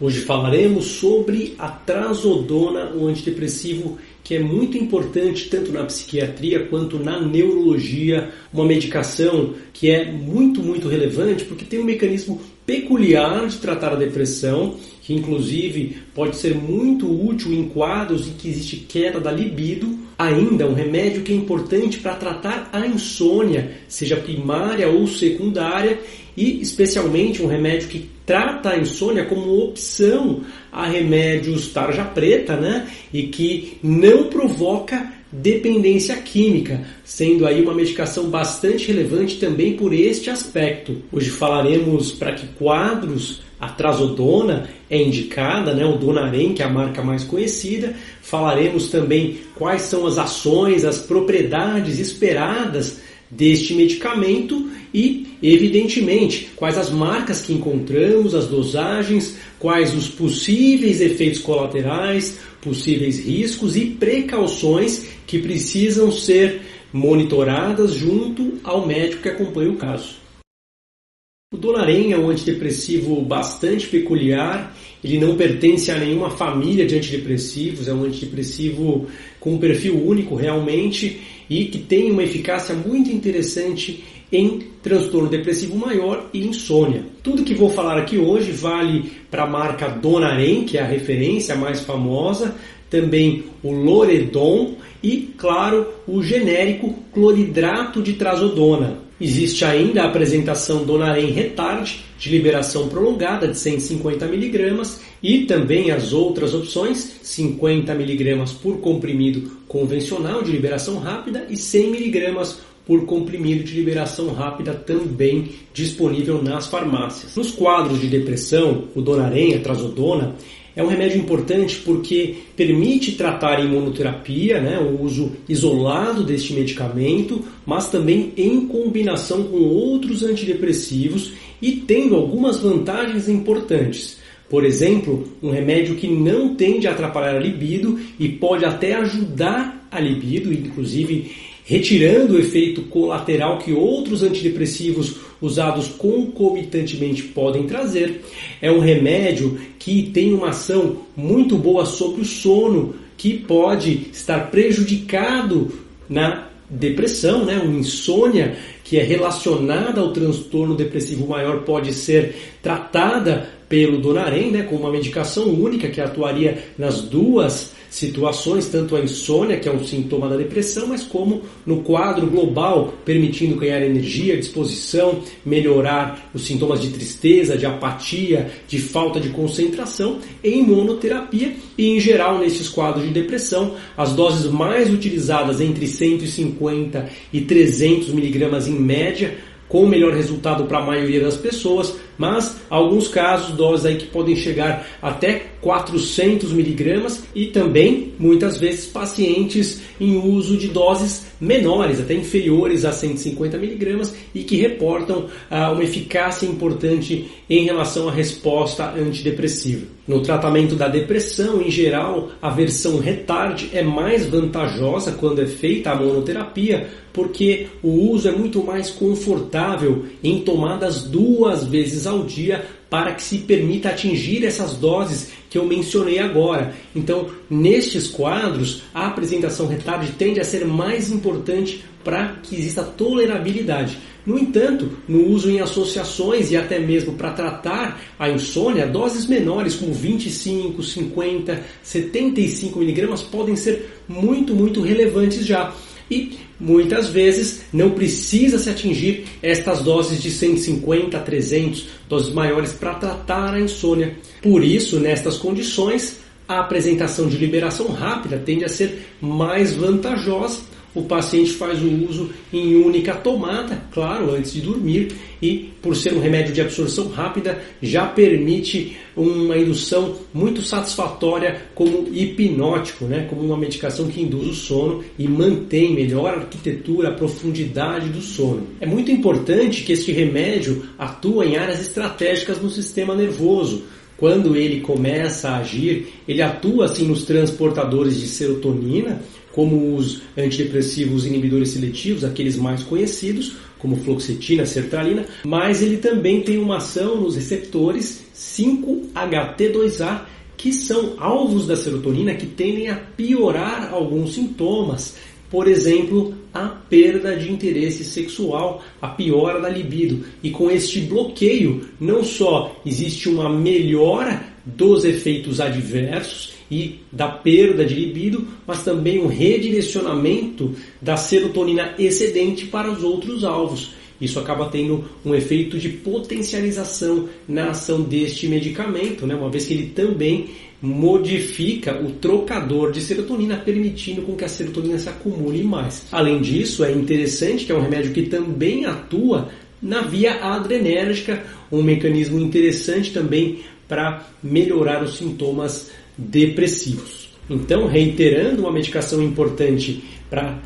Hoje falaremos sobre a trazodona, um antidepressivo que é muito importante tanto na psiquiatria quanto na neurologia, uma medicação que é muito, muito relevante porque tem um mecanismo peculiar de tratar a depressão, que inclusive pode ser muito útil em quadros em que existe queda da libido. Ainda um remédio que é importante para tratar a insônia, seja primária ou secundária, e especialmente um remédio que trata a insônia como opção a remédios tarja preta, né? E que não provoca dependência química, sendo aí uma medicação bastante relevante também por este aspecto. Hoje falaremos para que quadros a trazodona é indicada, né? o Donarem, que é a marca mais conhecida. Falaremos também quais são as ações, as propriedades esperadas deste medicamento e, evidentemente, quais as marcas que encontramos, as dosagens, quais os possíveis efeitos colaterais, possíveis riscos e precauções que precisam ser monitoradas junto ao médico que acompanha o caso. O Donarem é um antidepressivo bastante peculiar, ele não pertence a nenhuma família de antidepressivos, é um antidepressivo com um perfil único realmente e que tem uma eficácia muito interessante em transtorno depressivo maior e insônia. Tudo que vou falar aqui hoje vale para a marca Donarem, que é a referência mais famosa, também o Loredon e, claro, o genérico cloridrato de trazodona. Existe ainda a apresentação Donarem Retard, de liberação prolongada de 150 mg e também as outras opções, 50 mg por comprimido convencional de liberação rápida e 100 mg por comprimido de liberação rápida também disponível nas farmácias. Nos quadros de depressão, o Donarem, a trazodona, é um remédio importante porque permite tratar a imunoterapia, né, o uso isolado deste medicamento, mas também em combinação com outros antidepressivos e tendo algumas vantagens importantes. Por exemplo, um remédio que não tende a atrapalhar a libido e pode até ajudar a libido, inclusive retirando o efeito colateral que outros antidepressivos usados concomitantemente podem trazer. É um remédio que tem uma ação muito boa sobre o sono, que pode estar prejudicado na depressão, né? uma insônia que é relacionada ao transtorno depressivo maior pode ser tratada pelo Donarem, né, com uma medicação única que atuaria nas duas situações, tanto a insônia, que é um sintoma da depressão, mas como no quadro global, permitindo ganhar energia, disposição, melhorar os sintomas de tristeza, de apatia, de falta de concentração em monoterapia e em geral nesses quadros de depressão, as doses mais utilizadas entre 150 e 300 miligramas em média, com o melhor resultado para a maioria das pessoas, mas alguns casos doses aí que podem chegar até 400 miligramas e também muitas vezes pacientes em uso de doses menores, até inferiores a 150 miligramas e que reportam ah, uma eficácia importante em relação à resposta antidepressiva. No tratamento da depressão, em geral, a versão retard é mais vantajosa quando é feita a monoterapia, porque o uso é muito mais confortável em tomadas duas vezes ao dia para que se permita atingir essas doses que eu mencionei agora. Então, nestes quadros, a apresentação retard tende a ser mais importante para que exista tolerabilidade. No entanto, no uso em associações e até mesmo para tratar a insônia, doses menores como 25, 50, 75 miligramas podem ser muito, muito relevantes já e muitas vezes não precisa se atingir estas doses de 150 a 300, doses maiores para tratar a insônia. Por isso, nestas condições, a apresentação de liberação rápida tende a ser mais vantajosa o paciente faz o uso em única tomada, claro, antes de dormir, e por ser um remédio de absorção rápida, já permite uma indução muito satisfatória como hipnótico, né? como uma medicação que induz o sono e mantém melhor a arquitetura, a profundidade do sono. É muito importante que este remédio atua em áreas estratégicas no sistema nervoso, quando ele começa a agir, ele atua assim nos transportadores de serotonina, como os antidepressivos inibidores seletivos, aqueles mais conhecidos, como fluoxetina, sertralina, mas ele também tem uma ação nos receptores 5-HT2A, que são alvos da serotonina que tendem a piorar alguns sintomas, por exemplo, a perda de interesse sexual, a piora da libido. E com este bloqueio, não só existe uma melhora dos efeitos adversos e da perda de libido, mas também um redirecionamento da serotonina excedente para os outros alvos. Isso acaba tendo um efeito de potencialização na ação deste medicamento, né? uma vez que ele também modifica o trocador de serotonina, permitindo com que a serotonina se acumule mais. Além disso, é interessante que é um remédio que também atua na via adrenérgica, um mecanismo interessante também para melhorar os sintomas depressivos. Então, reiterando, uma medicação importante para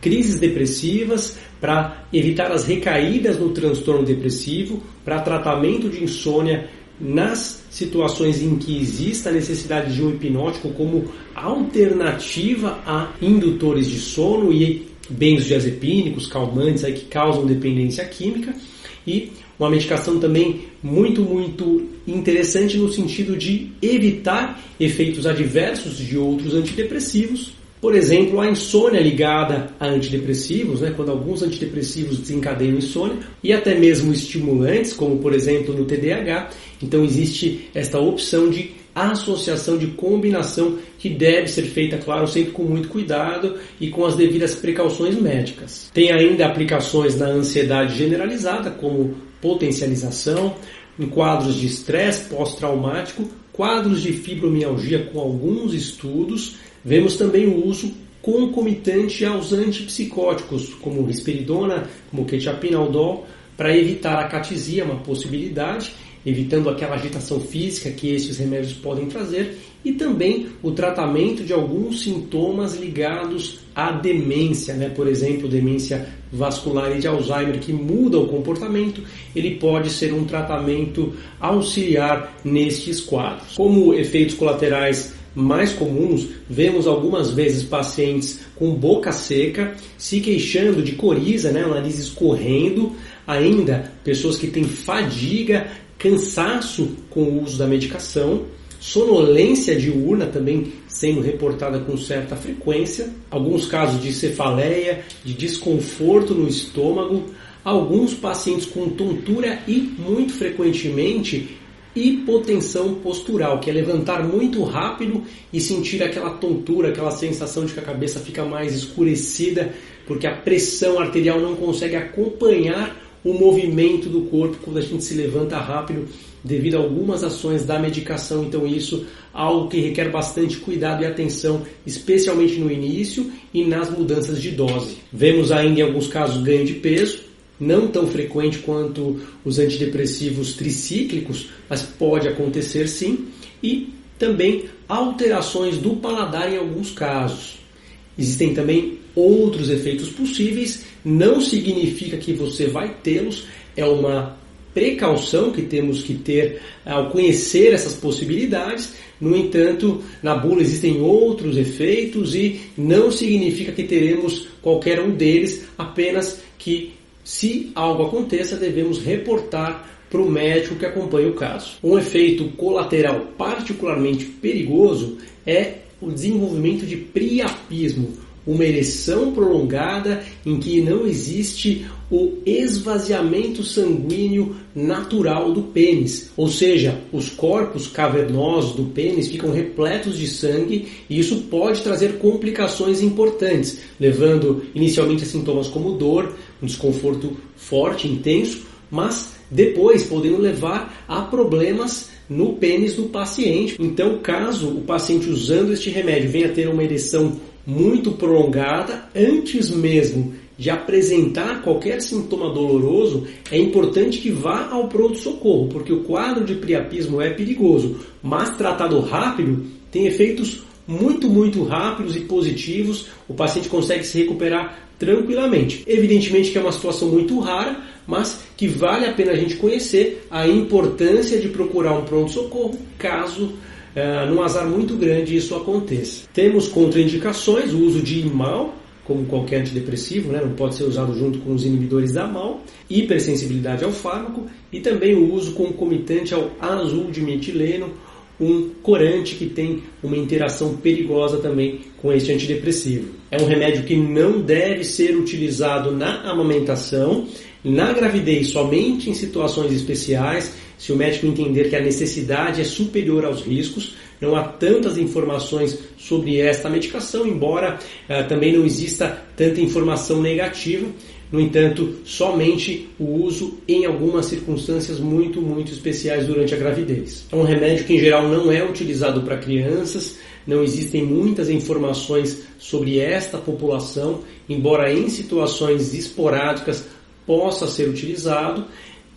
crises depressivas, para evitar as recaídas no transtorno depressivo, para tratamento de insônia nas situações em que exista a necessidade de um hipnótico como alternativa a indutores de sono e benzodiazepínicos, calmantes aí que causam dependência química e uma medicação também muito, muito interessante no sentido de evitar efeitos adversos de outros antidepressivos. Por exemplo, a insônia ligada a antidepressivos, né, quando alguns antidepressivos desencadeiam insônia, e até mesmo estimulantes, como por exemplo no TDAH. Então existe esta opção de associação de combinação que deve ser feita, claro, sempre com muito cuidado e com as devidas precauções médicas. Tem ainda aplicações na ansiedade generalizada, como potencialização, em quadros de estresse pós-traumático, quadros de fibromialgia com alguns estudos, vemos também o uso concomitante aos antipsicóticos, como risperidona, como quetiapinaldol, para evitar a catisia, uma possibilidade, evitando aquela agitação física que esses remédios podem trazer, e também o tratamento de alguns sintomas ligados à demência, né? por exemplo, demência vascular e de Alzheimer, que muda o comportamento, ele pode ser um tratamento auxiliar nestes quadros. Como efeitos colaterais mais comuns, vemos algumas vezes pacientes com boca seca, se queixando de coriza, né, o nariz escorrendo, ainda pessoas que têm fadiga, cansaço com o uso da medicação, sonolência diurna também sendo reportada com certa frequência, alguns casos de cefaleia, de desconforto no estômago, alguns pacientes com tontura e, muito frequentemente, hipotensão postural, que é levantar muito rápido e sentir aquela tontura, aquela sensação de que a cabeça fica mais escurecida, porque a pressão arterial não consegue acompanhar o movimento do corpo quando a gente se levanta rápido devido a algumas ações da medicação. Então isso algo que requer bastante cuidado e atenção, especialmente no início e nas mudanças de dose. Vemos ainda em alguns casos ganho de peso, não tão frequente quanto os antidepressivos tricíclicos, mas pode acontecer sim, e também alterações do paladar em alguns casos. Existem também outros efeitos possíveis, não significa que você vai tê-los, é uma precaução que temos que ter ao conhecer essas possibilidades. No entanto, na bula existem outros efeitos e não significa que teremos qualquer um deles, apenas que se algo aconteça, devemos reportar para o médico que acompanha o caso. Um efeito colateral particularmente perigoso é o desenvolvimento de priapismo, uma ereção prolongada em que não existe o esvaziamento sanguíneo natural do pênis, ou seja, os corpos cavernosos do pênis ficam repletos de sangue e isso pode trazer complicações importantes, levando inicialmente a sintomas como dor, um desconforto forte, intenso, mas depois podendo levar a problemas no pênis do paciente. Então, caso o paciente usando este remédio venha a ter uma ereção muito prolongada, antes mesmo de apresentar qualquer sintoma doloroso, é importante que vá ao pronto-socorro, porque o quadro de priapismo é perigoso, mas tratado rápido tem efeitos muito, muito rápidos e positivos, o paciente consegue se recuperar tranquilamente. Evidentemente que é uma situação muito rara, mas que vale a pena a gente conhecer a importância de procurar um pronto-socorro caso uh, num azar muito grande isso aconteça. Temos contraindicações, o uso de IMAL, como qualquer antidepressivo, né? não pode ser usado junto com os inibidores da MAL, hipersensibilidade ao fármaco e também o uso concomitante ao azul de metileno um corante que tem uma interação perigosa também com este antidepressivo. É um remédio que não deve ser utilizado na amamentação, na gravidez somente em situações especiais, se o médico entender que a necessidade é superior aos riscos. Não há tantas informações sobre esta medicação, embora uh, também não exista tanta informação negativa. No entanto, somente o uso em algumas circunstâncias muito, muito especiais durante a gravidez. É um remédio que, em geral, não é utilizado para crianças, não existem muitas informações sobre esta população, embora em situações esporádicas possa ser utilizado,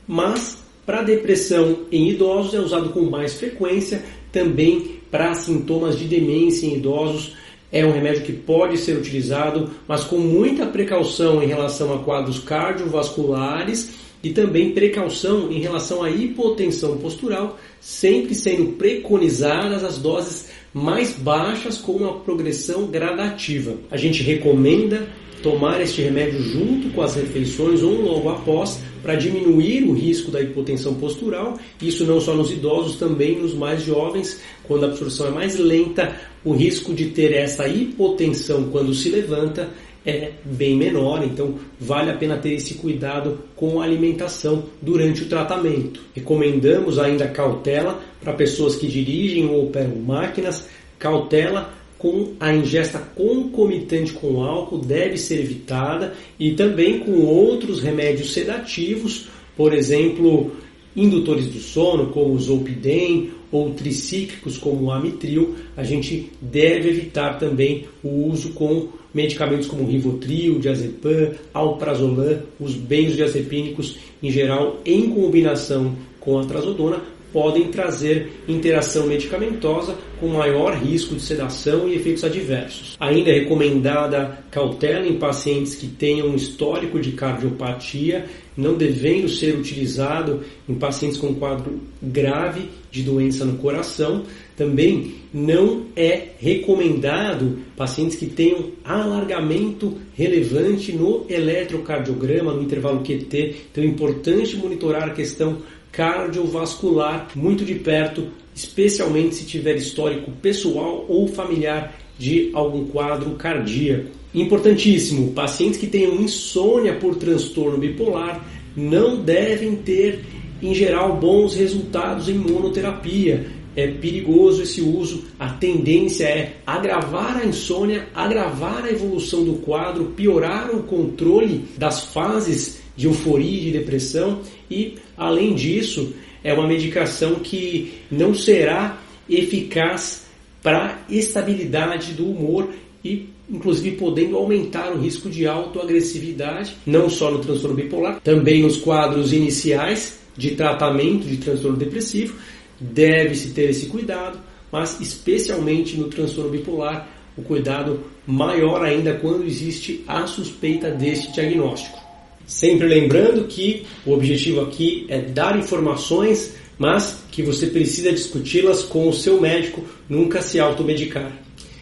mas para depressão em idosos é usado com mais frequência, também para sintomas de demência em idosos é um remédio que pode ser utilizado, mas com muita precaução em relação a quadros cardiovasculares e também precaução em relação à hipotensão postural, sempre sendo preconizadas as doses mais baixas com uma progressão gradativa. A gente recomenda tomar este remédio junto com as refeições ou logo após para diminuir o risco da hipotensão postural, isso não só nos idosos, também nos mais jovens, quando a absorção é mais lenta, o risco de ter essa hipotensão quando se levanta é bem menor, então vale a pena ter esse cuidado com a alimentação durante o tratamento. Recomendamos ainda cautela para pessoas que dirigem ou operam máquinas, cautela com a ingesta concomitante com álcool deve ser evitada e também com outros remédios sedativos, por exemplo, indutores do sono como o Zolpidem ou tricíclicos como o Amitril, a gente deve evitar também o uso com medicamentos como Rivotril, Diazepam, Alprazolam, os benzodiazepínicos em geral em combinação com a trazodona podem trazer interação medicamentosa com maior risco de sedação e efeitos adversos. Ainda é recomendada cautela em pacientes que tenham histórico de cardiopatia, não devendo ser utilizado em pacientes com quadro grave de doença no coração. Também não é recomendado pacientes que tenham alargamento relevante no eletrocardiograma, no intervalo QT. Então é importante monitorar a questão cardiovascular muito de perto, especialmente se tiver histórico pessoal ou familiar de algum quadro cardíaco. Importantíssimo, pacientes que tenham insônia por transtorno bipolar não devem ter, em geral, bons resultados em monoterapia. É perigoso esse uso, a tendência é agravar a insônia, agravar a evolução do quadro, piorar o controle das fases de euforia de depressão e, além disso, é uma medicação que não será eficaz para estabilidade do humor e inclusive podendo aumentar o risco de autoagressividade, não só no transtorno bipolar, também nos quadros iniciais de tratamento de transtorno depressivo, deve-se ter esse cuidado, mas especialmente no transtorno bipolar, o cuidado maior ainda quando existe a suspeita deste diagnóstico. Sempre lembrando que o objetivo aqui é dar informações, mas que você precisa discuti-las com o seu médico, nunca se automedicar.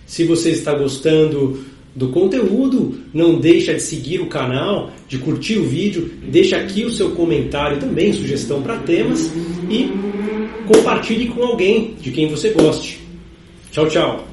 Se você está gostando do conteúdo, não deixa de seguir o canal, de curtir o vídeo, deixa aqui o seu comentário também, sugestão para temas e compartilhe com alguém de quem você goste. Tchau, tchau.